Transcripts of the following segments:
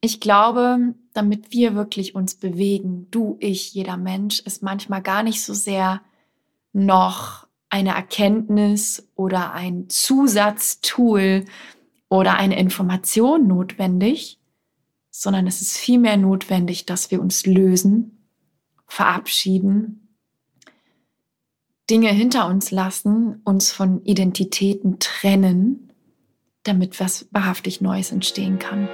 Ich glaube, damit wir wirklich uns bewegen, du, ich, jeder Mensch, ist manchmal gar nicht so sehr noch eine Erkenntnis oder ein Zusatztool oder eine Information notwendig, sondern es ist vielmehr notwendig, dass wir uns lösen, verabschieden, Dinge hinter uns lassen, uns von Identitäten trennen, damit was wahrhaftig Neues entstehen kann.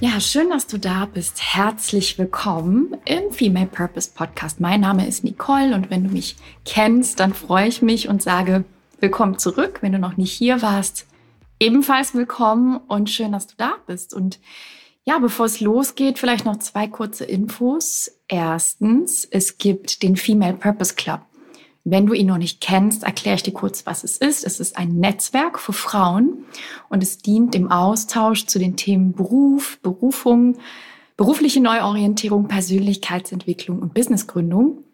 Ja, schön, dass du da bist. Herzlich willkommen im Female Purpose Podcast. Mein Name ist Nicole und wenn du mich kennst, dann freue ich mich und sage willkommen zurück. Wenn du noch nicht hier warst, ebenfalls willkommen und schön, dass du da bist. Und ja, bevor es losgeht, vielleicht noch zwei kurze Infos. Erstens, es gibt den Female Purpose Club. Wenn du ihn noch nicht kennst, erkläre ich dir kurz, was es ist. Es ist ein Netzwerk für Frauen und es dient dem Austausch zu den Themen Beruf, Berufung, berufliche Neuorientierung, Persönlichkeitsentwicklung und Businessgründung.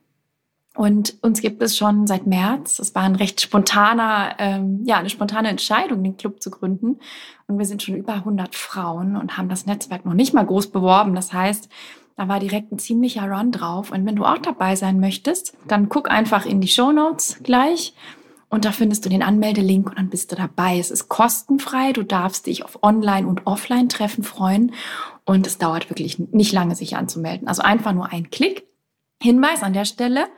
Und uns gibt es schon seit März. Es war ein recht spontaner, ähm, ja, eine spontane Entscheidung, den Club zu gründen. Und wir sind schon über 100 Frauen und haben das Netzwerk noch nicht mal groß beworben. Das heißt, da war direkt ein ziemlicher Run drauf. Und wenn du auch dabei sein möchtest, dann guck einfach in die Show Notes gleich. Und da findest du den Anmeldelink und dann bist du dabei. Es ist kostenfrei. Du darfst dich auf Online- und Offline-Treffen freuen. Und es dauert wirklich nicht lange, sich anzumelden. Also einfach nur ein Klick. Hinweis an der Stelle.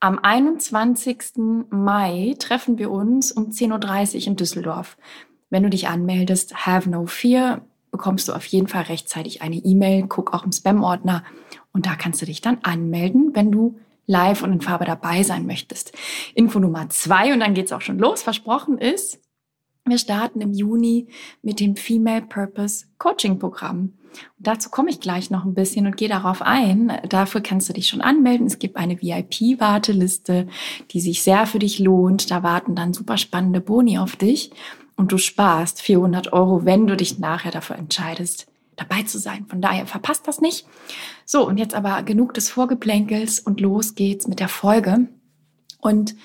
Am 21. Mai treffen wir uns um 10.30 Uhr in Düsseldorf. Wenn du dich anmeldest, have no fear bekommst du auf jeden Fall rechtzeitig eine E-Mail. Guck auch im Spam-Ordner und da kannst du dich dann anmelden, wenn du live und in Farbe dabei sein möchtest. Info Nummer zwei und dann geht's auch schon los. Versprochen ist, wir starten im Juni mit dem Female Purpose Coaching Programm. Und dazu komme ich gleich noch ein bisschen und gehe darauf ein. Dafür kannst du dich schon anmelden. Es gibt eine VIP-Warteliste, die sich sehr für dich lohnt. Da warten dann super spannende Boni auf dich und du sparst 400 Euro, wenn du dich nachher dafür entscheidest, dabei zu sein. Von daher verpasst das nicht. So, und jetzt aber genug des Vorgeplänkels und los geht's mit der Folge. Und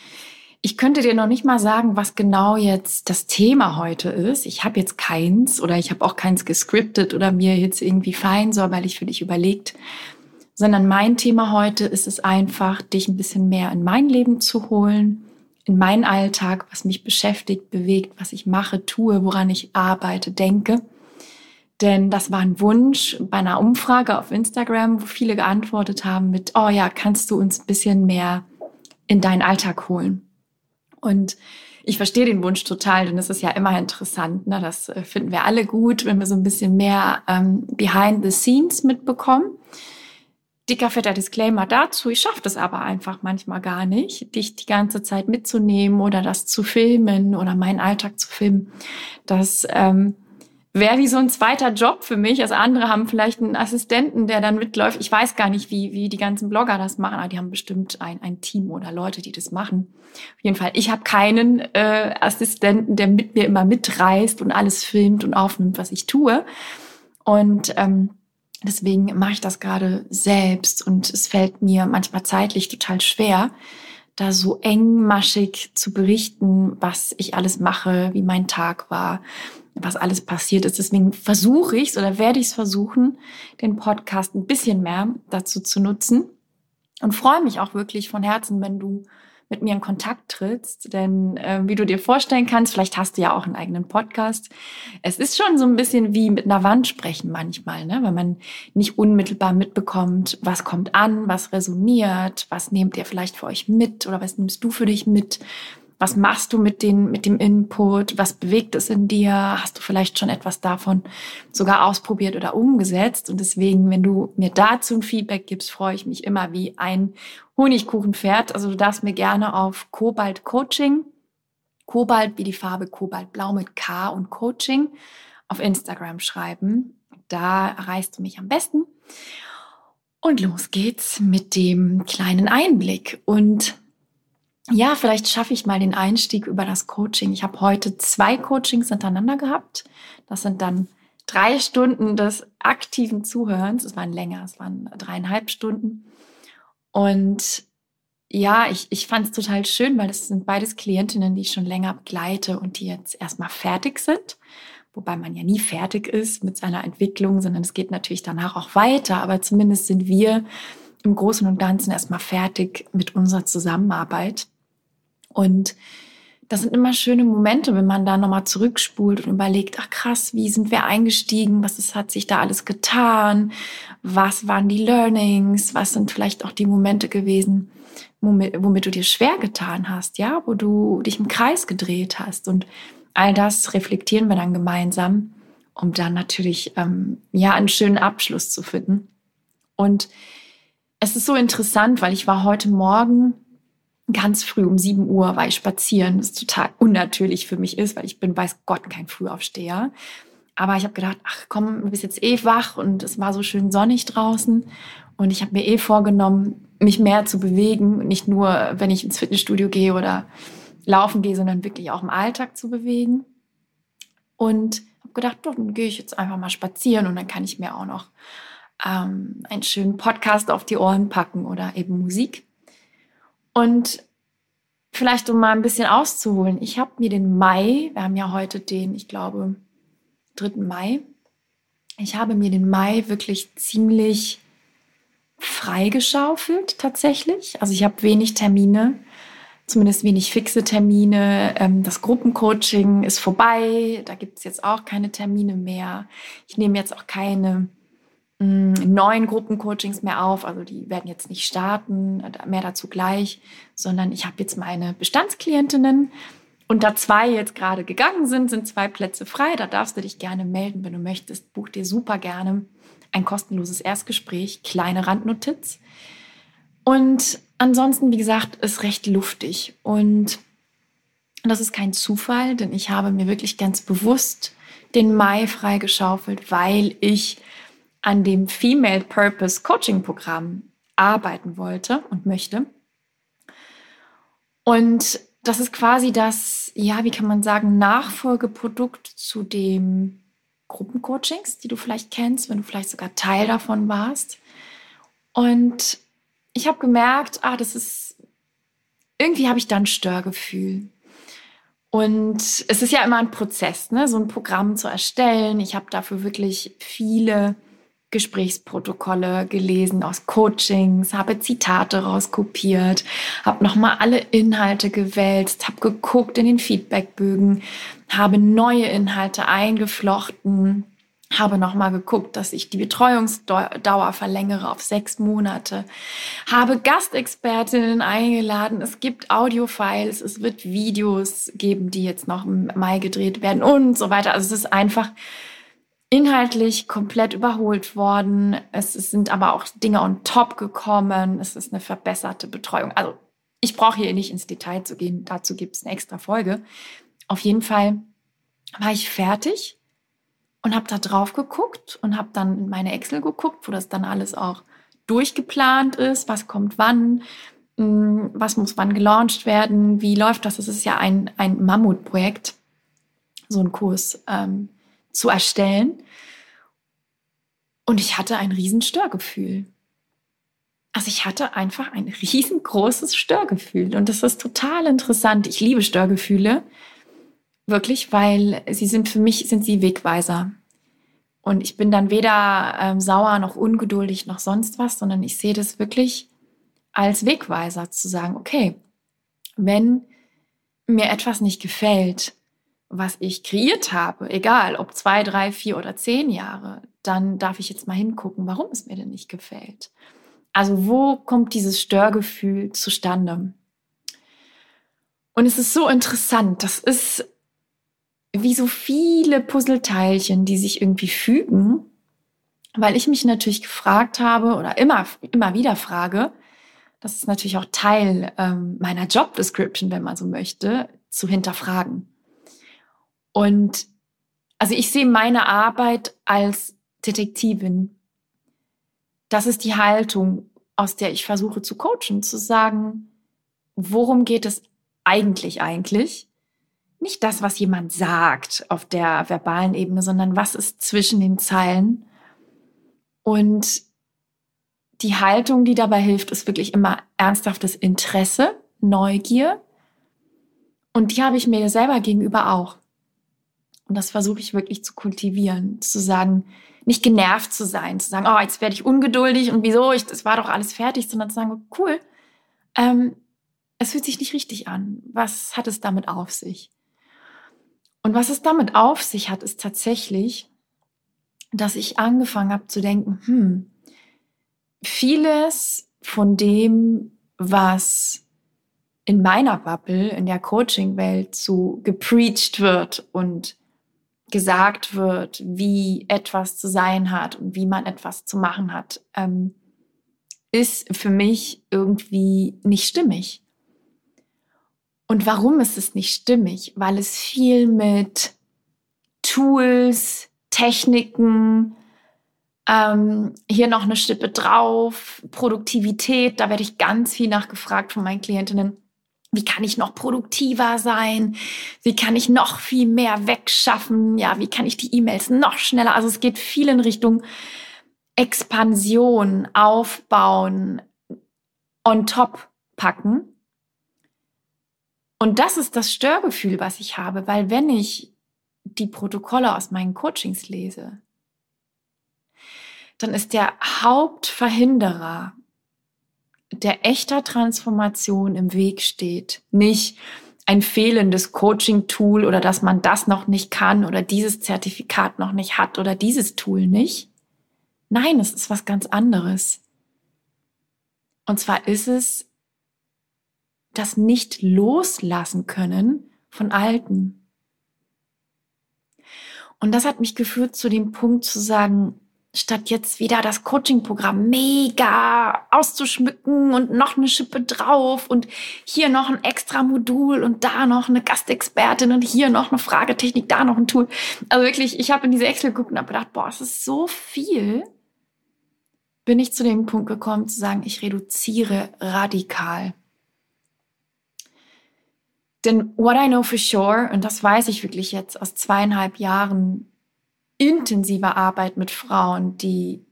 ich könnte dir noch nicht mal sagen, was genau jetzt das Thema heute ist. Ich habe jetzt keins oder ich habe auch keins gescriptet oder mir jetzt irgendwie fein säuberlich für dich überlegt, sondern mein Thema heute ist es einfach, dich ein bisschen mehr in mein Leben zu holen, in meinen Alltag, was mich beschäftigt, bewegt, was ich mache, tue, woran ich arbeite, denke. Denn das war ein Wunsch bei einer Umfrage auf Instagram, wo viele geantwortet haben mit, oh ja, kannst du uns ein bisschen mehr in deinen Alltag holen? Und ich verstehe den Wunsch total, denn es ist ja immer interessant. Ne? Das äh, finden wir alle gut, wenn wir so ein bisschen mehr ähm, behind the scenes mitbekommen. Dicker fetter Disclaimer dazu. Ich schaffe das aber einfach manchmal gar nicht, dich die ganze Zeit mitzunehmen oder das zu filmen oder meinen Alltag zu filmen. Das ähm, wäre wie so ein zweiter Job für mich. Also andere haben vielleicht einen Assistenten, der dann mitläuft. Ich weiß gar nicht, wie, wie die ganzen Blogger das machen, aber die haben bestimmt ein, ein Team oder Leute, die das machen. Auf jeden Fall, ich habe keinen äh, Assistenten, der mit mir immer mitreist und alles filmt und aufnimmt, was ich tue. Und ähm, Deswegen mache ich das gerade selbst und es fällt mir manchmal zeitlich total schwer, da so engmaschig zu berichten, was ich alles mache, wie mein Tag war, was alles passiert ist. Deswegen versuche ich es oder werde ich es versuchen, den Podcast ein bisschen mehr dazu zu nutzen und freue mich auch wirklich von Herzen, wenn du mit mir in Kontakt trittst. Denn äh, wie du dir vorstellen kannst, vielleicht hast du ja auch einen eigenen Podcast. Es ist schon so ein bisschen wie mit einer Wand sprechen manchmal, ne? weil man nicht unmittelbar mitbekommt, was kommt an, was resoniert, was nehmt ihr vielleicht für euch mit oder was nimmst du für dich mit. Was machst du mit, den, mit dem Input? Was bewegt es in dir? Hast du vielleicht schon etwas davon sogar ausprobiert oder umgesetzt? Und deswegen, wenn du mir dazu ein Feedback gibst, freue ich mich immer wie ein Honigkuchenpferd. Also du darfst mir gerne auf Kobalt Coaching, Kobalt wie die Farbe Kobaltblau mit K und Coaching auf Instagram schreiben. Da erreichst du mich am besten. Und los geht's mit dem kleinen Einblick. Und ja, vielleicht schaffe ich mal den Einstieg über das Coaching. Ich habe heute zwei Coachings hintereinander gehabt. Das sind dann drei Stunden des aktiven Zuhörens. Es waren länger, es waren dreieinhalb Stunden. Und ja, ich, ich fand es total schön, weil das sind beides Klientinnen, die ich schon länger begleite und die jetzt erstmal fertig sind, wobei man ja nie fertig ist mit seiner Entwicklung, sondern es geht natürlich danach auch weiter. Aber zumindest sind wir im Großen und Ganzen erstmal fertig mit unserer Zusammenarbeit. Und das sind immer schöne Momente, wenn man da nochmal zurückspult und überlegt, ach krass, wie sind wir eingestiegen? Was ist, hat sich da alles getan? Was waren die Learnings? Was sind vielleicht auch die Momente gewesen, womit, womit du dir schwer getan hast, ja, wo du dich im Kreis gedreht hast? Und all das reflektieren wir dann gemeinsam, um dann natürlich, ähm, ja, einen schönen Abschluss zu finden. Und es ist so interessant, weil ich war heute Morgen ganz früh um 7 Uhr war ich spazieren, was total unnatürlich für mich ist, weil ich bin, weiß Gott, kein Frühaufsteher. Aber ich habe gedacht, ach komm, du bist jetzt eh wach und es war so schön sonnig draußen. Und ich habe mir eh vorgenommen, mich mehr zu bewegen. Nicht nur, wenn ich ins Fitnessstudio gehe oder laufen gehe, sondern wirklich auch im Alltag zu bewegen. Und habe gedacht, doch, dann gehe ich jetzt einfach mal spazieren und dann kann ich mir auch noch ähm, einen schönen Podcast auf die Ohren packen oder eben Musik. Und vielleicht um mal ein bisschen auszuholen, ich habe mir den Mai, wir haben ja heute den, ich glaube, 3. Mai, ich habe mir den Mai wirklich ziemlich freigeschaufelt tatsächlich. Also ich habe wenig Termine, zumindest wenig fixe Termine. Ähm, das Gruppencoaching ist vorbei, da gibt es jetzt auch keine Termine mehr. Ich nehme jetzt auch keine neuen Gruppencoachings mehr auf. Also die werden jetzt nicht starten, mehr dazu gleich, sondern ich habe jetzt meine Bestandsklientinnen und da zwei jetzt gerade gegangen sind, sind zwei Plätze frei. Da darfst du dich gerne melden, wenn du möchtest. Buch dir super gerne ein kostenloses Erstgespräch, kleine Randnotiz. Und ansonsten, wie gesagt, ist recht luftig. Und das ist kein Zufall, denn ich habe mir wirklich ganz bewusst den Mai freigeschaufelt, weil ich an dem Female Purpose Coaching Programm arbeiten wollte und möchte. Und das ist quasi das, ja, wie kann man sagen, Nachfolgeprodukt zu dem Gruppencoachings, die du vielleicht kennst, wenn du vielleicht sogar Teil davon warst. Und ich habe gemerkt, ah, das ist, irgendwie habe ich da ein Störgefühl. Und es ist ja immer ein Prozess, ne, so ein Programm zu erstellen. Ich habe dafür wirklich viele Gesprächsprotokolle gelesen aus Coachings, habe Zitate rauskopiert, habe nochmal alle Inhalte gewälzt, habe geguckt in den Feedbackbögen, habe neue Inhalte eingeflochten, habe nochmal geguckt, dass ich die Betreuungsdauer verlängere auf sechs Monate, habe Gastexpertinnen eingeladen, es gibt Audiofiles, es wird Videos geben, die jetzt noch im Mai gedreht werden und so weiter. Also es ist einfach inhaltlich komplett überholt worden. Es, sind aber auch Dinge on top gekommen. Es ist eine verbesserte Betreuung. Also ich brauche hier nicht ins Detail zu gehen. Dazu gibt es eine extra Folge. Auf jeden Fall war ich fertig und habe da drauf geguckt und habe dann in meine Excel geguckt, wo das dann alles auch durchgeplant ist, was kommt wann, hm, was muss wann gelauncht werden, wie läuft das. Das ist ja ein, ein Mammutprojekt, so ein Kurs. Ähm, zu erstellen. Und ich hatte ein riesen Störgefühl. Also ich hatte einfach ein riesengroßes Störgefühl. Und das ist total interessant. Ich liebe Störgefühle. Wirklich, weil sie sind für mich, sind sie Wegweiser. Und ich bin dann weder ähm, sauer noch ungeduldig noch sonst was, sondern ich sehe das wirklich als Wegweiser zu sagen, okay, wenn mir etwas nicht gefällt, was ich kreiert habe, egal ob zwei, drei, vier oder zehn Jahre, dann darf ich jetzt mal hingucken, warum es mir denn nicht gefällt. Also wo kommt dieses Störgefühl zustande? Und es ist so interessant, das ist wie so viele Puzzleteilchen, die sich irgendwie fügen, weil ich mich natürlich gefragt habe oder immer, immer wieder frage, das ist natürlich auch Teil ähm, meiner Job Description, wenn man so möchte, zu hinterfragen. Und also ich sehe meine Arbeit als Detektivin. Das ist die Haltung, aus der ich versuche zu coachen, zu sagen, worum geht es eigentlich eigentlich? Nicht das, was jemand sagt auf der verbalen Ebene, sondern was ist zwischen den Zeilen. Und die Haltung, die dabei hilft, ist wirklich immer ernsthaftes Interesse, Neugier. Und die habe ich mir selber gegenüber auch. Und das versuche ich wirklich zu kultivieren, zu sagen, nicht genervt zu sein, zu sagen, oh, jetzt werde ich ungeduldig und wieso, ich, das war doch alles fertig, sondern zu sagen, cool, ähm, es fühlt sich nicht richtig an. Was hat es damit auf sich? Und was es damit auf sich hat, ist tatsächlich, dass ich angefangen habe zu denken, hm, vieles von dem, was in meiner Bubble, in der Coaching-Welt so gepreacht wird und gesagt wird, wie etwas zu sein hat und wie man etwas zu machen hat, ähm, ist für mich irgendwie nicht stimmig. Und warum ist es nicht stimmig? Weil es viel mit Tools, Techniken, ähm, hier noch eine Stippe drauf, Produktivität, da werde ich ganz viel nachgefragt von meinen Klientinnen. Wie kann ich noch produktiver sein? Wie kann ich noch viel mehr wegschaffen? Ja, wie kann ich die E-Mails noch schneller? Also es geht viel in Richtung Expansion, Aufbauen, on top packen. Und das ist das Störgefühl, was ich habe, weil wenn ich die Protokolle aus meinen Coachings lese, dann ist der Hauptverhinderer, der echter Transformation im Weg steht, nicht ein fehlendes Coaching-Tool oder dass man das noch nicht kann oder dieses Zertifikat noch nicht hat oder dieses Tool nicht. Nein, es ist was ganz anderes. Und zwar ist es das nicht loslassen können von Alten. Und das hat mich geführt zu dem Punkt zu sagen, statt jetzt wieder das Coaching-Programm mega auszuschmücken und noch eine Schippe drauf und hier noch ein extra Modul und da noch eine Gastexpertin und hier noch eine Fragetechnik, da noch ein Tool. Also wirklich, ich habe in diese Excel geguckt und habe gedacht, boah, es ist so viel. Bin ich zu dem Punkt gekommen zu sagen, ich reduziere radikal. Denn what I know for sure, und das weiß ich wirklich jetzt aus zweieinhalb Jahren intensiver Arbeit mit Frauen, die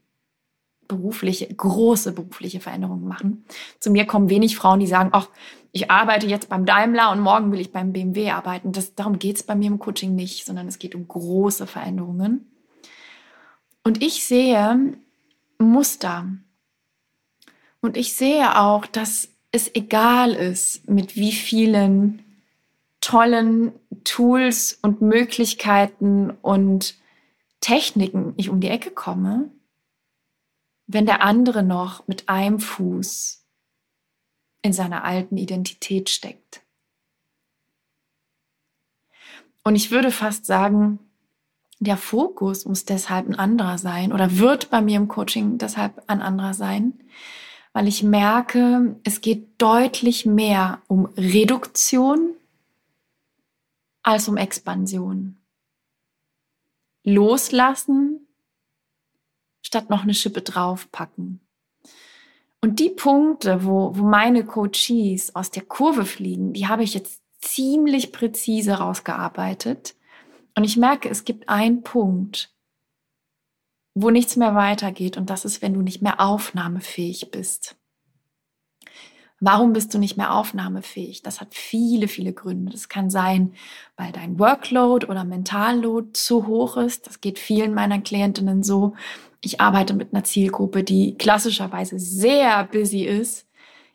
berufliche, große berufliche Veränderungen machen. Zu mir kommen wenig Frauen, die sagen, ach, ich arbeite jetzt beim Daimler und morgen will ich beim BMW arbeiten. Das, darum geht es bei mir im Coaching nicht, sondern es geht um große Veränderungen. Und ich sehe Muster. Und ich sehe auch, dass es egal ist, mit wie vielen tollen Tools und Möglichkeiten und Techniken ich um die Ecke komme, wenn der andere noch mit einem Fuß in seiner alten Identität steckt. Und ich würde fast sagen, der Fokus muss deshalb ein anderer sein oder wird bei mir im Coaching deshalb ein anderer sein, weil ich merke, es geht deutlich mehr um Reduktion als um Expansion. Loslassen statt noch eine Schippe draufpacken. Und die Punkte, wo, wo meine Coaches aus der Kurve fliegen, die habe ich jetzt ziemlich präzise rausgearbeitet. Und ich merke, es gibt einen Punkt, wo nichts mehr weitergeht. Und das ist, wenn du nicht mehr aufnahmefähig bist. Warum bist du nicht mehr aufnahmefähig? Das hat viele, viele Gründe. Das kann sein, weil dein Workload oder Mentalload zu hoch ist. Das geht vielen meiner Klientinnen so. Ich arbeite mit einer Zielgruppe, die klassischerweise sehr busy ist.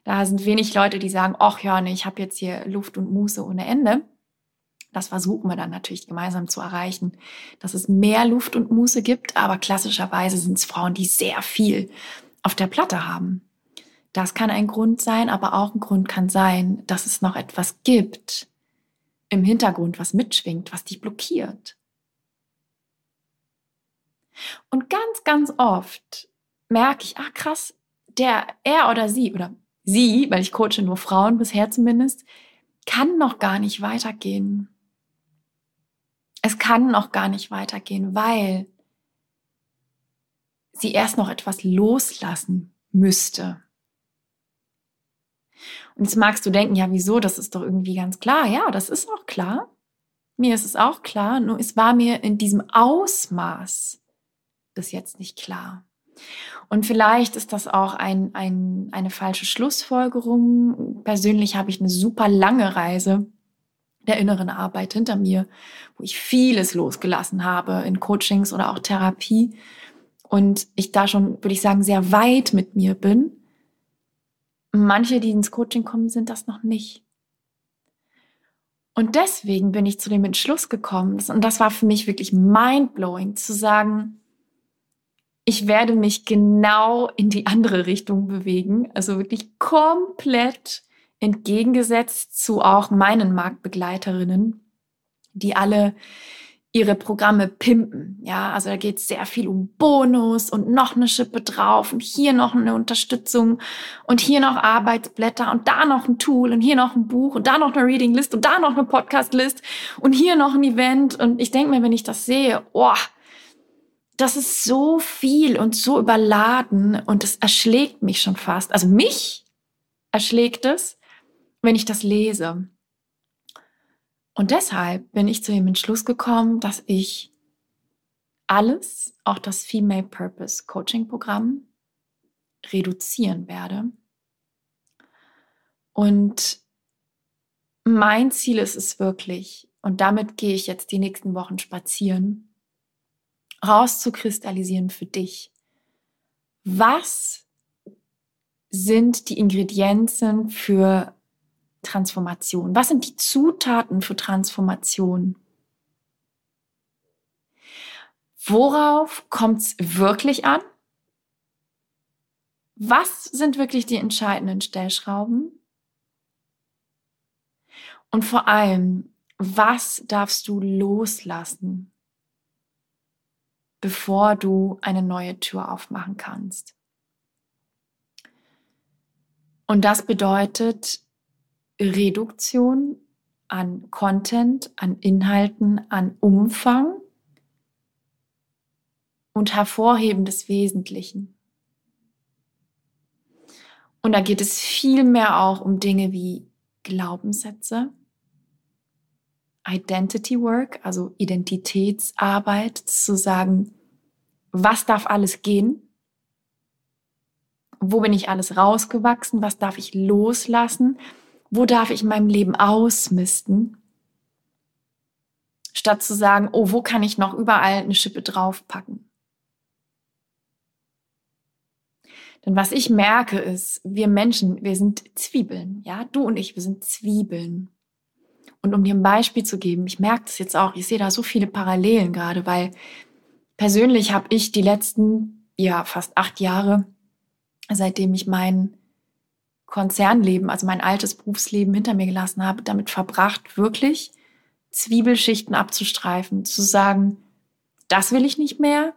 Da sind wenig Leute, die sagen, ach ja, nee, ich habe jetzt hier Luft und Muße ohne Ende. Das versuchen wir dann natürlich gemeinsam zu erreichen, dass es mehr Luft und Muße gibt. Aber klassischerweise sind es Frauen, die sehr viel auf der Platte haben. Das kann ein Grund sein, aber auch ein Grund kann sein, dass es noch etwas gibt im Hintergrund, was mitschwingt, was dich blockiert. Und ganz, ganz oft merke ich, ach krass, der, er oder sie oder sie, weil ich coache nur Frauen bisher zumindest, kann noch gar nicht weitergehen. Es kann noch gar nicht weitergehen, weil sie erst noch etwas loslassen müsste. Jetzt magst du denken, ja, wieso? Das ist doch irgendwie ganz klar. Ja, das ist auch klar. Mir ist es auch klar, nur es war mir in diesem Ausmaß bis jetzt nicht klar. Und vielleicht ist das auch ein, ein, eine falsche Schlussfolgerung. Persönlich habe ich eine super lange Reise der inneren Arbeit hinter mir, wo ich vieles losgelassen habe in Coachings oder auch Therapie und ich da schon, würde ich sagen, sehr weit mit mir bin. Manche, die ins Coaching kommen, sind das noch nicht. Und deswegen bin ich zu dem Entschluss gekommen, und das war für mich wirklich mindblowing, zu sagen, ich werde mich genau in die andere Richtung bewegen, also wirklich komplett entgegengesetzt zu auch meinen Marktbegleiterinnen, die alle ihre Programme pimpen. Ja, also da geht es sehr viel um Bonus und noch eine Schippe drauf und hier noch eine Unterstützung und hier noch Arbeitsblätter und da noch ein Tool und hier noch ein Buch und da noch eine Reading List und da noch eine Podcast List und hier noch ein Event. Und ich denke mir, wenn ich das sehe, oh, das ist so viel und so überladen und es erschlägt mich schon fast. Also mich erschlägt es, wenn ich das lese. Und deshalb bin ich zu dem Entschluss gekommen, dass ich alles, auch das Female Purpose Coaching Programm, reduzieren werde. Und mein Ziel ist es wirklich, und damit gehe ich jetzt die nächsten Wochen spazieren, rauszukristallisieren für dich. Was sind die Ingredienzen für Transformation? Was sind die Zutaten für Transformation? Worauf kommt es wirklich an? Was sind wirklich die entscheidenden Stellschrauben? Und vor allem, was darfst du loslassen, bevor du eine neue Tür aufmachen kannst? Und das bedeutet, Reduktion an Content, an Inhalten, an Umfang und Hervorheben des Wesentlichen. Und da geht es viel mehr auch um Dinge wie Glaubenssätze, Identity Work, also Identitätsarbeit, zu sagen, was darf alles gehen? Wo bin ich alles rausgewachsen? Was darf ich loslassen? Wo darf ich in meinem Leben ausmisten, statt zu sagen, oh, wo kann ich noch überall eine Schippe draufpacken. Denn was ich merke ist, wir Menschen, wir sind Zwiebeln, ja, du und ich, wir sind Zwiebeln. Und um dir ein Beispiel zu geben, ich merke das jetzt auch, ich sehe da so viele Parallelen gerade, weil persönlich habe ich die letzten, ja, fast acht Jahre, seitdem ich meinen Konzernleben, also mein altes Berufsleben hinter mir gelassen habe, damit verbracht, wirklich Zwiebelschichten abzustreifen, zu sagen, das will ich nicht mehr,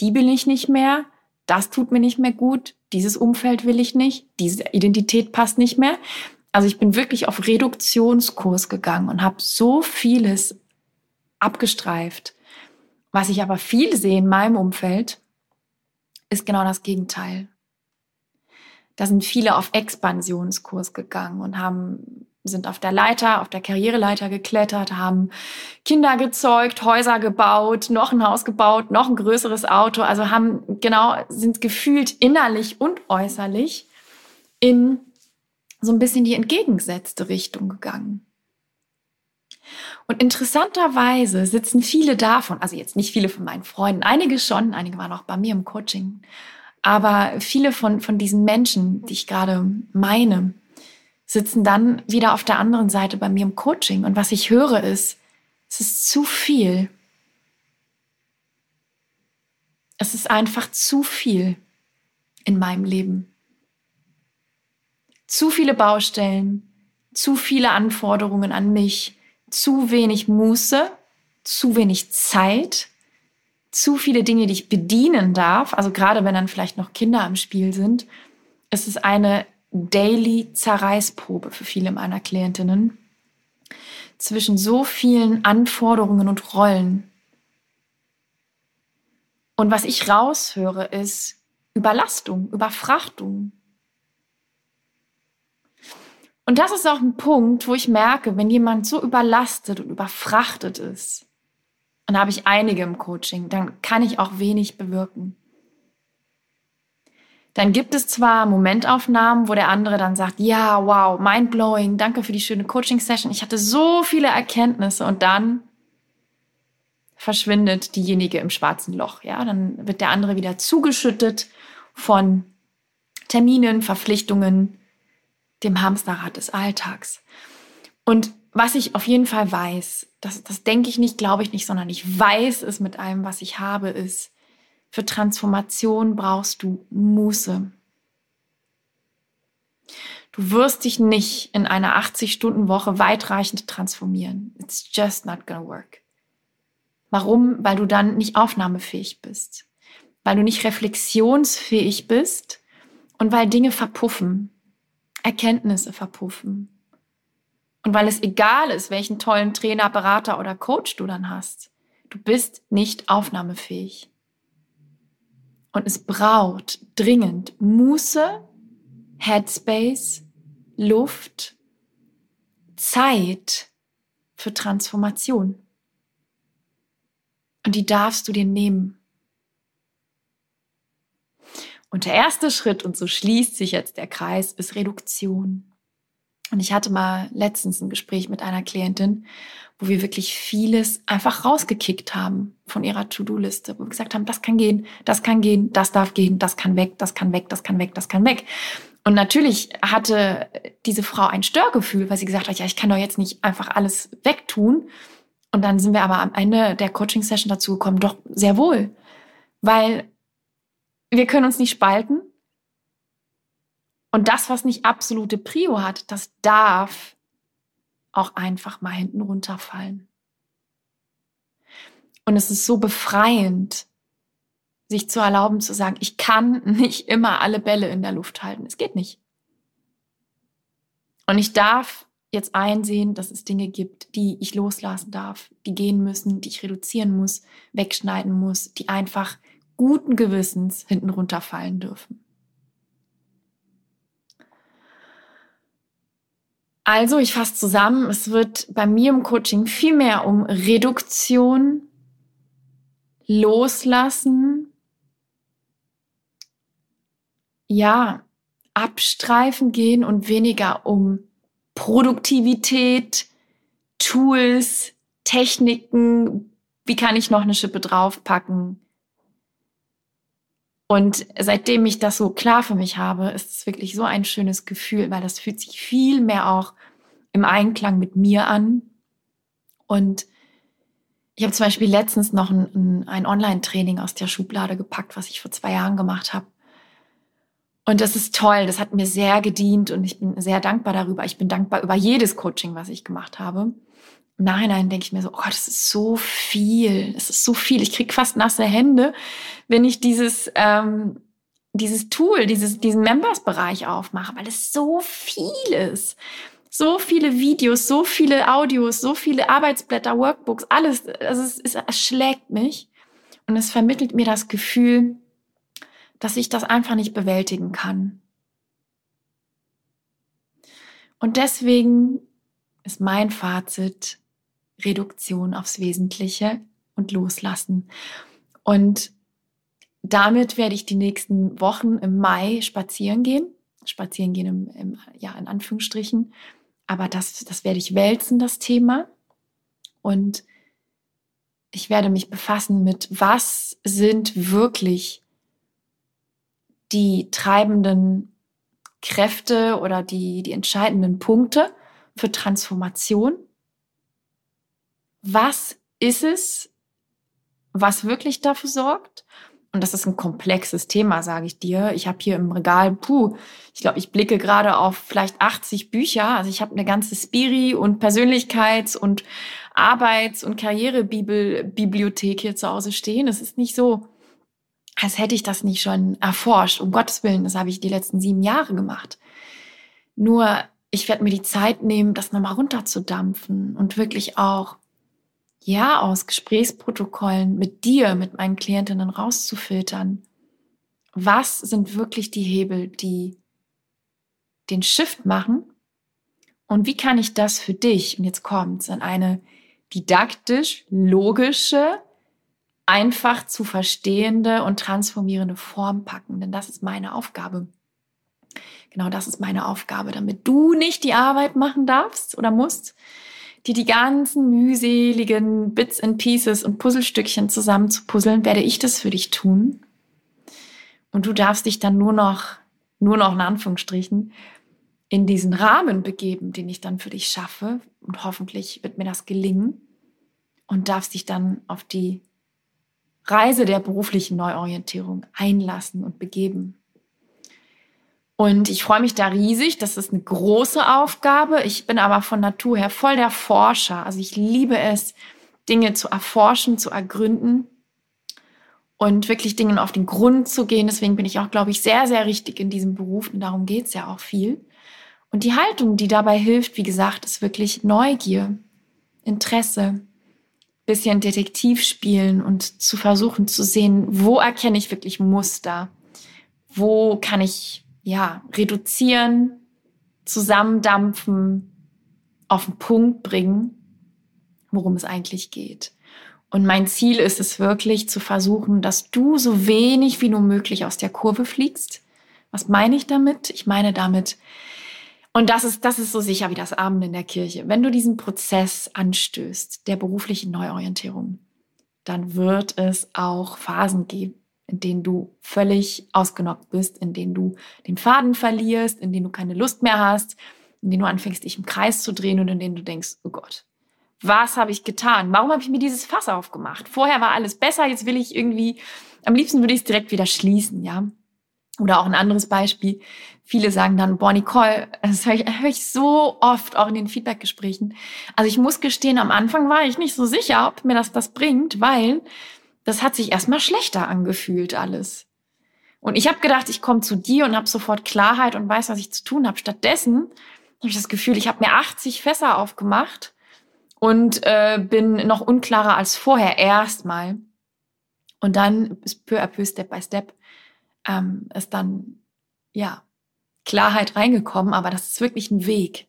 die will ich nicht mehr, das tut mir nicht mehr gut, dieses Umfeld will ich nicht, diese Identität passt nicht mehr. Also ich bin wirklich auf Reduktionskurs gegangen und habe so vieles abgestreift. Was ich aber viel sehe in meinem Umfeld, ist genau das Gegenteil da sind viele auf Expansionskurs gegangen und haben sind auf der Leiter, auf der Karriereleiter geklettert, haben Kinder gezeugt, Häuser gebaut, noch ein Haus gebaut, noch ein größeres Auto, also haben genau, sind gefühlt innerlich und äußerlich in so ein bisschen die entgegengesetzte Richtung gegangen. Und interessanterweise sitzen viele davon, also jetzt nicht viele von meinen Freunden, einige schon, einige waren auch bei mir im Coaching aber viele von, von diesen Menschen, die ich gerade meine, sitzen dann wieder auf der anderen Seite bei mir im Coaching. Und was ich höre ist, es ist zu viel. Es ist einfach zu viel in meinem Leben. Zu viele Baustellen, zu viele Anforderungen an mich, zu wenig Muße, zu wenig Zeit, zu viele Dinge, die ich bedienen darf, also gerade wenn dann vielleicht noch Kinder im Spiel sind, ist es eine Daily Zerreißprobe für viele meiner Klientinnen zwischen so vielen Anforderungen und Rollen. Und was ich raushöre, ist Überlastung, Überfrachtung. Und das ist auch ein Punkt, wo ich merke, wenn jemand so überlastet und überfrachtet ist, und habe ich einige im Coaching, dann kann ich auch wenig bewirken. dann gibt es zwar Momentaufnahmen, wo der andere dann sagt, ja, wow, mind blowing, danke für die schöne Coaching-Session. Ich hatte so viele Erkenntnisse und dann verschwindet diejenige im schwarzen Loch. Ja, dann wird der andere wieder zugeschüttet von Terminen, Verpflichtungen, dem Hamsterrad des Alltags. Und was ich auf jeden Fall weiß, das, das denke ich nicht, glaube ich nicht, sondern ich weiß es mit allem, was ich habe, ist, für Transformation brauchst du Muße. Du wirst dich nicht in einer 80-Stunden-Woche weitreichend transformieren. It's just not gonna work. Warum? Weil du dann nicht aufnahmefähig bist. Weil du nicht reflexionsfähig bist und weil Dinge verpuffen. Erkenntnisse verpuffen. Und weil es egal ist, welchen tollen Trainer, Berater oder Coach du dann hast. Du bist nicht aufnahmefähig. Und es braucht dringend Muße, Headspace, Luft, Zeit für Transformation. Und die darfst du dir nehmen. Und der erste Schritt, und so schließt sich jetzt der Kreis, ist Reduktion. Und ich hatte mal letztens ein Gespräch mit einer Klientin, wo wir wirklich vieles einfach rausgekickt haben von ihrer To-Do-Liste, wo wir gesagt haben, das kann gehen, das kann gehen, das darf gehen, das kann weg, das kann weg, das kann weg, das kann weg. Und natürlich hatte diese Frau ein Störgefühl, weil sie gesagt hat, ja, ich kann doch jetzt nicht einfach alles wegtun. Und dann sind wir aber am Ende der Coaching-Session dazu gekommen, doch sehr wohl, weil wir können uns nicht spalten, und das, was nicht absolute Prio hat, das darf auch einfach mal hinten runterfallen. Und es ist so befreiend, sich zu erlauben zu sagen, ich kann nicht immer alle Bälle in der Luft halten. Es geht nicht. Und ich darf jetzt einsehen, dass es Dinge gibt, die ich loslassen darf, die gehen müssen, die ich reduzieren muss, wegschneiden muss, die einfach guten Gewissens hinten runterfallen dürfen. Also, ich fasse zusammen, es wird bei mir im Coaching viel mehr um Reduktion, Loslassen, ja, abstreifen gehen und weniger um Produktivität, Tools, Techniken, wie kann ich noch eine Schippe draufpacken, und seitdem ich das so klar für mich habe, ist es wirklich so ein schönes Gefühl, weil das fühlt sich viel mehr auch im Einklang mit mir an. Und ich habe zum Beispiel letztens noch ein, ein Online-Training aus der Schublade gepackt, was ich vor zwei Jahren gemacht habe. Und das ist toll, das hat mir sehr gedient und ich bin sehr dankbar darüber. Ich bin dankbar über jedes Coaching, was ich gemacht habe. Im Nachhinein denke ich mir so, oh, das ist so viel, das ist so viel. Ich krieg fast nasse Hände, wenn ich dieses, ähm, dieses Tool, dieses, diesen Members-Bereich aufmache, weil es so viel ist. So viele Videos, so viele Audios, so viele Arbeitsblätter, Workbooks, alles. Also es, es erschlägt mich und es vermittelt mir das Gefühl, dass ich das einfach nicht bewältigen kann. Und deswegen ist mein Fazit, Reduktion aufs Wesentliche und loslassen. Und damit werde ich die nächsten Wochen im Mai spazieren gehen. Spazieren gehen im, im, ja, in Anführungsstrichen. Aber das, das werde ich wälzen, das Thema. Und ich werde mich befassen mit, was sind wirklich die treibenden Kräfte oder die, die entscheidenden Punkte für Transformation was ist es, was wirklich dafür sorgt? Und das ist ein komplexes Thema, sage ich dir. Ich habe hier im Regal, puh, ich glaube, ich blicke gerade auf vielleicht 80 Bücher. Also ich habe eine ganze Spiri- und Persönlichkeits- und Arbeits- und Karrierebibliothek hier zu Hause stehen. Es ist nicht so, als hätte ich das nicht schon erforscht. Um Gottes Willen, das habe ich die letzten sieben Jahre gemacht. Nur, ich werde mir die Zeit nehmen, das nochmal runterzudampfen und wirklich auch ja aus Gesprächsprotokollen mit dir, mit meinen Klientinnen rauszufiltern. Was sind wirklich die Hebel, die den Shift machen? Und wie kann ich das für dich, und jetzt kommt's, in eine didaktisch, logische, einfach zu verstehende und transformierende Form packen. Denn das ist meine Aufgabe. Genau das ist meine Aufgabe, damit du nicht die Arbeit machen darfst oder musst, dir die ganzen mühseligen Bits and Pieces und Puzzlestückchen zusammen zu puzzeln, werde ich das für dich tun. Und du darfst dich dann nur noch, nur noch in Anführungsstrichen, in diesen Rahmen begeben, den ich dann für dich schaffe. Und hoffentlich wird mir das gelingen. Und darfst dich dann auf die Reise der beruflichen Neuorientierung einlassen und begeben. Und ich freue mich da riesig. Das ist eine große Aufgabe. Ich bin aber von Natur her voll der Forscher. Also ich liebe es, Dinge zu erforschen, zu ergründen und wirklich Dingen auf den Grund zu gehen. Deswegen bin ich auch, glaube ich, sehr, sehr richtig in diesem Beruf. Und darum geht es ja auch viel. Und die Haltung, die dabei hilft, wie gesagt, ist wirklich Neugier, Interesse, bisschen Detektiv spielen und zu versuchen zu sehen, wo erkenne ich wirklich Muster? Wo kann ich ja, reduzieren, zusammendampfen, auf den Punkt bringen, worum es eigentlich geht. Und mein Ziel ist es wirklich zu versuchen, dass du so wenig wie nur möglich aus der Kurve fliegst. Was meine ich damit? Ich meine damit, und das ist, das ist so sicher wie das Abend in der Kirche. Wenn du diesen Prozess anstößt, der beruflichen Neuorientierung, dann wird es auch Phasen geben, in denen du völlig ausgenockt bist, in denen du den Faden verlierst, in denen du keine Lust mehr hast, in denen du anfängst, dich im Kreis zu drehen und in denen du denkst, oh Gott, was habe ich getan? Warum habe ich mir dieses Fass aufgemacht? Vorher war alles besser, jetzt will ich irgendwie, am liebsten würde ich es direkt wieder schließen, ja. Oder auch ein anderes Beispiel. Viele sagen dann, boah, Nicole, das höre ich, hör ich so oft auch in den Feedbackgesprächen. Also ich muss gestehen, am Anfang war ich nicht so sicher, ob mir das was bringt, weil das hat sich erstmal schlechter angefühlt alles. Und ich habe gedacht, ich komme zu dir und habe sofort Klarheit und weiß, was ich zu tun habe. Stattdessen habe ich das Gefühl, ich habe mir 80 Fässer aufgemacht und äh, bin noch unklarer als vorher erstmal. Und dann ist peu à peu, Step by Step, ähm, ist dann ja Klarheit reingekommen. Aber das ist wirklich ein Weg.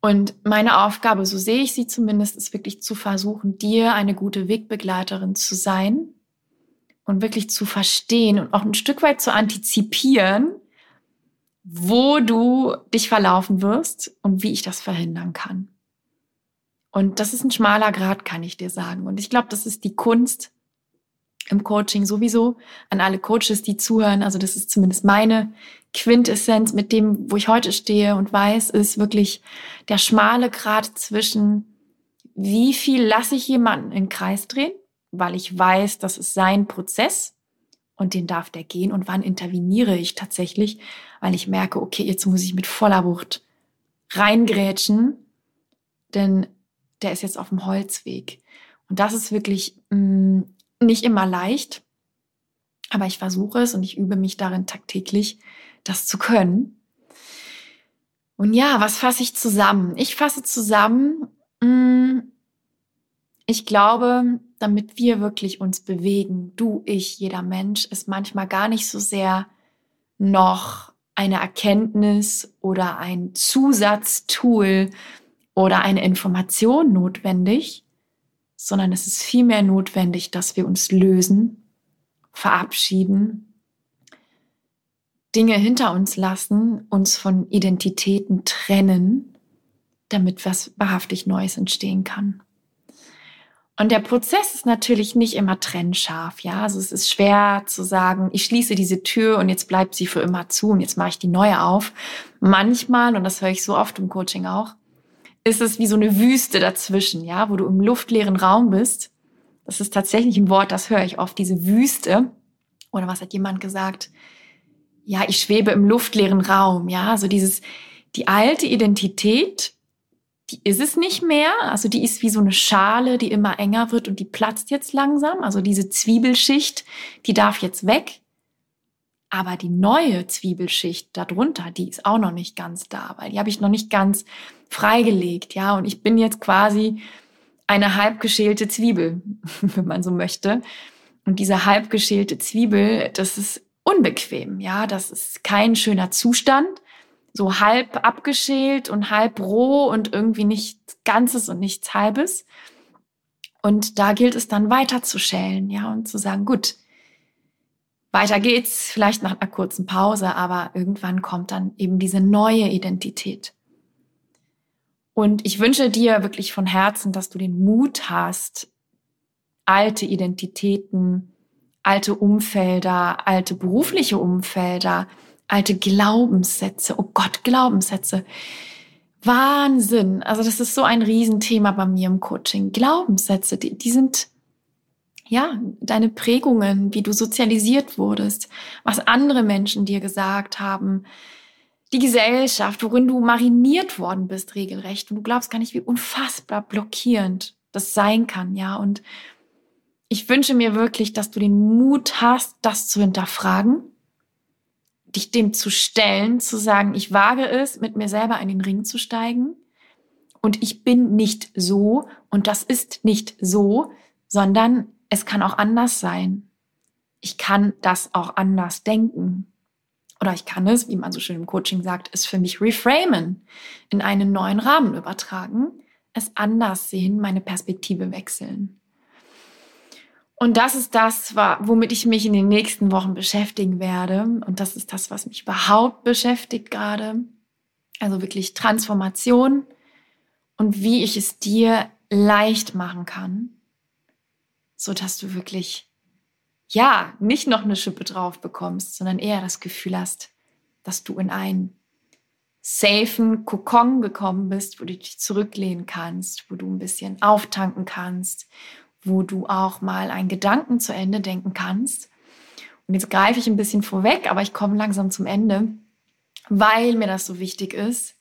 Und meine Aufgabe, so sehe ich sie zumindest, ist wirklich zu versuchen, dir eine gute Wegbegleiterin zu sein und wirklich zu verstehen und auch ein Stück weit zu antizipieren, wo du dich verlaufen wirst und wie ich das verhindern kann. Und das ist ein schmaler Grad, kann ich dir sagen. Und ich glaube, das ist die Kunst im Coaching sowieso an alle Coaches, die zuhören. Also das ist zumindest meine Quintessenz mit dem, wo ich heute stehe und weiß, ist wirklich der schmale Grad zwischen, wie viel lasse ich jemanden in den Kreis drehen, weil ich weiß, das ist sein Prozess und den darf der gehen und wann interveniere ich tatsächlich, weil ich merke, okay, jetzt muss ich mit voller Wucht reingrätschen, denn der ist jetzt auf dem Holzweg. Und das ist wirklich mh, mm, nicht immer leicht, aber ich versuche es und ich übe mich darin tagtäglich, das zu können. Und ja, was fasse ich zusammen? Ich fasse zusammen, mm, ich glaube, damit wir wirklich uns bewegen, du, ich, jeder Mensch, ist manchmal gar nicht so sehr noch eine Erkenntnis oder ein Zusatztool oder eine Information notwendig, sondern es ist vielmehr notwendig, dass wir uns lösen, verabschieden, Dinge hinter uns lassen, uns von Identitäten trennen, damit was wahrhaftig Neues entstehen kann. Und der Prozess ist natürlich nicht immer trennscharf, ja. Also es ist schwer zu sagen, ich schließe diese Tür und jetzt bleibt sie für immer zu und jetzt mache ich die neue auf. Manchmal, und das höre ich so oft im Coaching auch, ist es wie so eine Wüste dazwischen, ja, wo du im luftleeren Raum bist. Das ist tatsächlich ein Wort, das höre ich oft, diese Wüste. Oder was hat jemand gesagt? Ja, ich schwebe im luftleeren Raum, ja, so dieses, die alte Identität, die ist es nicht mehr. Also die ist wie so eine Schale, die immer enger wird und die platzt jetzt langsam. Also diese Zwiebelschicht, die darf jetzt weg. Aber die neue Zwiebelschicht darunter, die ist auch noch nicht ganz da, weil die habe ich noch nicht ganz freigelegt, ja. Und ich bin jetzt quasi eine halbgeschälte Zwiebel, wenn man so möchte. Und diese halbgeschälte Zwiebel, das ist unbequem, ja. Das ist kein schöner Zustand. So halb abgeschält und halb roh und irgendwie nichts Ganzes und nichts Halbes. Und da gilt es dann weiter zu schälen, ja, und zu sagen, gut, weiter geht's, vielleicht nach einer kurzen Pause, aber irgendwann kommt dann eben diese neue Identität. Und ich wünsche dir wirklich von Herzen, dass du den Mut hast, alte Identitäten, alte Umfelder, alte berufliche Umfelder, alte Glaubenssätze, oh Gott, Glaubenssätze. Wahnsinn. Also das ist so ein Riesenthema bei mir im Coaching. Glaubenssätze, die, die sind ja, deine Prägungen, wie du sozialisiert wurdest, was andere Menschen dir gesagt haben, die Gesellschaft, worin du mariniert worden bist, regelrecht. Und du glaubst gar nicht, wie unfassbar blockierend das sein kann, ja. Und ich wünsche mir wirklich, dass du den Mut hast, das zu hinterfragen, dich dem zu stellen, zu sagen, ich wage es, mit mir selber in den Ring zu steigen. Und ich bin nicht so und das ist nicht so, sondern es kann auch anders sein. Ich kann das auch anders denken. Oder ich kann es, wie man so schön im Coaching sagt, es für mich reframen, in einen neuen Rahmen übertragen, es anders sehen, meine Perspektive wechseln. Und das ist das, womit ich mich in den nächsten Wochen beschäftigen werde. Und das ist das, was mich überhaupt beschäftigt gerade. Also wirklich Transformation und wie ich es dir leicht machen kann, so dass du wirklich, ja, nicht noch eine Schippe drauf bekommst, sondern eher das Gefühl hast, dass du in einen safen Kokon gekommen bist, wo du dich zurücklehnen kannst, wo du ein bisschen auftanken kannst, wo du auch mal einen Gedanken zu Ende denken kannst. Und jetzt greife ich ein bisschen vorweg, aber ich komme langsam zum Ende, weil mir das so wichtig ist,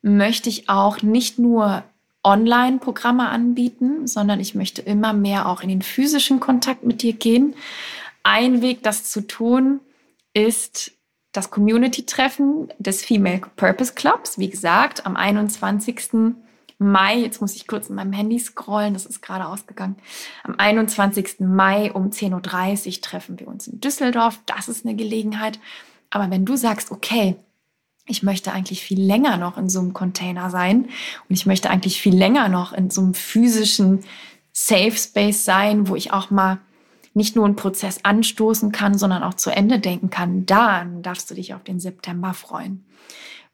möchte ich auch nicht nur Online-Programme anbieten, sondern ich möchte immer mehr auch in den physischen Kontakt mit dir gehen. Ein Weg, das zu tun, ist das Community-Treffen des Female Purpose Clubs. Wie gesagt, am 21. Mai, jetzt muss ich kurz in meinem Handy scrollen, das ist gerade ausgegangen. Am 21. Mai um 10.30 Uhr treffen wir uns in Düsseldorf. Das ist eine Gelegenheit. Aber wenn du sagst, okay, ich möchte eigentlich viel länger noch in so einem Container sein und ich möchte eigentlich viel länger noch in so einem physischen Safe Space sein, wo ich auch mal nicht nur einen Prozess anstoßen kann, sondern auch zu Ende denken kann. Dann darfst du dich auf den September freuen.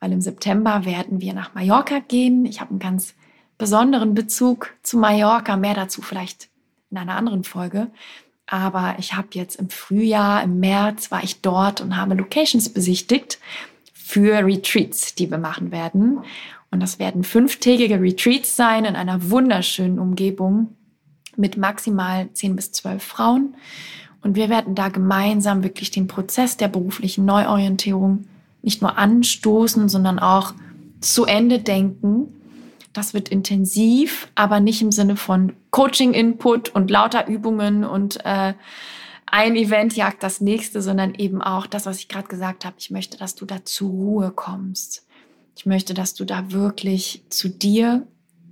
Weil im September werden wir nach Mallorca gehen. Ich habe einen ganz besonderen Bezug zu Mallorca. Mehr dazu vielleicht in einer anderen Folge. Aber ich habe jetzt im Frühjahr, im März war ich dort und habe Locations besichtigt für Retreats, die wir machen werden. Und das werden fünftägige Retreats sein in einer wunderschönen Umgebung mit maximal zehn bis zwölf Frauen. Und wir werden da gemeinsam wirklich den Prozess der beruflichen Neuorientierung nicht nur anstoßen, sondern auch zu Ende denken. Das wird intensiv, aber nicht im Sinne von Coaching-Input und lauter Übungen und äh, ein Event jagt das nächste, sondern eben auch das, was ich gerade gesagt habe. Ich möchte, dass du da zur Ruhe kommst. Ich möchte, dass du da wirklich zu dir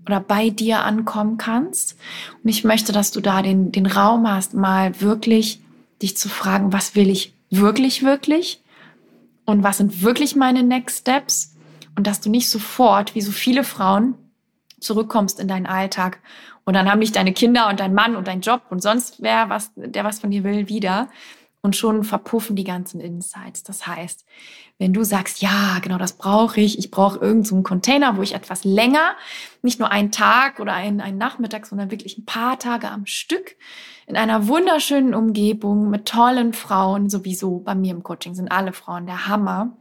oder bei dir ankommen kannst. Und ich möchte, dass du da den, den Raum hast, mal wirklich dich zu fragen, was will ich wirklich, wirklich? Und was sind wirklich meine Next Steps? Und dass du nicht sofort, wie so viele Frauen, zurückkommst in deinen Alltag und dann haben dich deine Kinder und dein Mann und dein Job und sonst wer was, der was von dir will, wieder. Und schon verpuffen die ganzen Insights. Das heißt, wenn du sagst, ja, genau das brauche ich, ich brauche irgendeinen so Container, wo ich etwas länger, nicht nur einen Tag oder einen, einen Nachmittag, sondern wirklich ein paar Tage am Stück in einer wunderschönen Umgebung mit tollen Frauen, sowieso bei mir im Coaching sind alle Frauen der Hammer.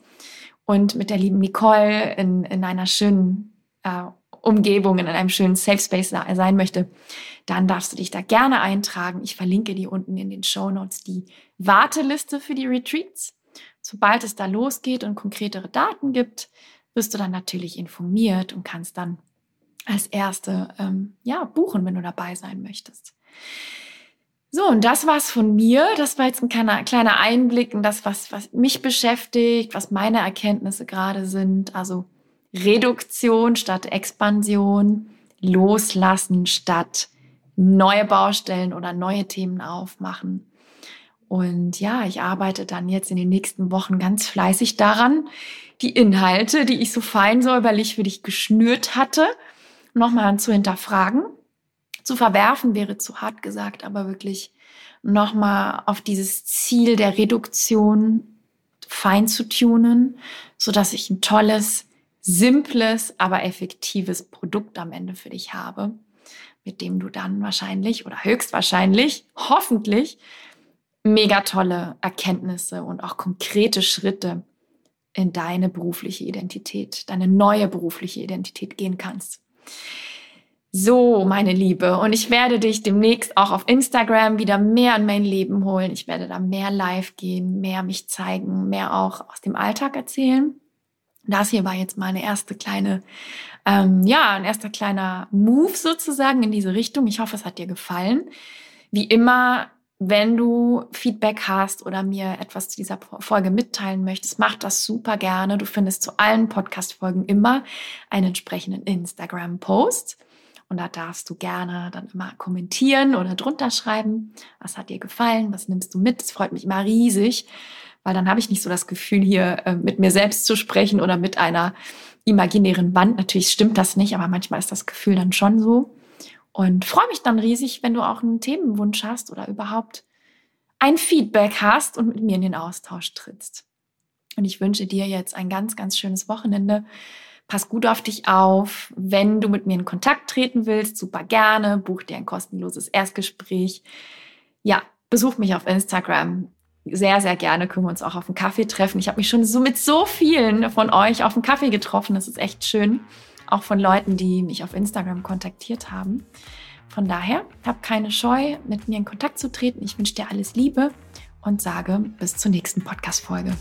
Und mit der lieben Nicole in, in einer schönen äh, Umgebung, in einem schönen Safe Space sein möchte, dann darfst du dich da gerne eintragen. Ich verlinke dir unten in den Show Notes die Warteliste für die Retreats. Sobald es da losgeht und konkretere Daten gibt, wirst du dann natürlich informiert und kannst dann als Erste ähm, ja, buchen, wenn du dabei sein möchtest. So, und das war's von mir. Das war jetzt ein kleiner, Einblick in das, was, was mich beschäftigt, was meine Erkenntnisse gerade sind. Also Reduktion statt Expansion, Loslassen statt neue Baustellen oder neue Themen aufmachen. Und ja, ich arbeite dann jetzt in den nächsten Wochen ganz fleißig daran, die Inhalte, die ich so fein säuberlich für dich geschnürt hatte, nochmal zu hinterfragen, zu verwerfen wäre zu hart gesagt, aber wirklich nochmal auf dieses Ziel der Reduktion fein zu tunen, so dass ich ein tolles, simples, aber effektives Produkt am Ende für dich habe, mit dem du dann wahrscheinlich oder höchstwahrscheinlich, hoffentlich, mega tolle Erkenntnisse und auch konkrete Schritte in deine berufliche Identität, deine neue berufliche Identität gehen kannst. So, meine Liebe, und ich werde dich demnächst auch auf Instagram wieder mehr in mein Leben holen. Ich werde da mehr live gehen, mehr mich zeigen, mehr auch aus dem Alltag erzählen. Das hier war jetzt mal erste kleine, ähm, ja, ein erster kleiner Move sozusagen in diese Richtung. Ich hoffe, es hat dir gefallen. Wie immer, wenn du Feedback hast oder mir etwas zu dieser Folge mitteilen möchtest, mach das super gerne. Du findest zu allen Podcast-Folgen immer einen entsprechenden Instagram-Post. Und da darfst du gerne dann immer kommentieren oder drunter schreiben, was hat dir gefallen, was nimmst du mit. Das freut mich immer riesig, weil dann habe ich nicht so das Gefühl, hier äh, mit mir selbst zu sprechen oder mit einer imaginären Wand. Natürlich stimmt das nicht, aber manchmal ist das Gefühl dann schon so. Und freue mich dann riesig, wenn du auch einen Themenwunsch hast oder überhaupt ein Feedback hast und mit mir in den Austausch trittst. Und ich wünsche dir jetzt ein ganz, ganz schönes Wochenende. Pass gut auf dich auf. Wenn du mit mir in Kontakt treten willst, super gerne. Buch dir ein kostenloses Erstgespräch. Ja, besuch mich auf Instagram. Sehr, sehr gerne können wir uns auch auf einen Kaffee treffen. Ich habe mich schon so mit so vielen von euch auf einen Kaffee getroffen. Das ist echt schön. Auch von Leuten, die mich auf Instagram kontaktiert haben. Von daher, hab keine Scheu, mit mir in Kontakt zu treten. Ich wünsche dir alles Liebe und sage bis zur nächsten Podcast-Folge.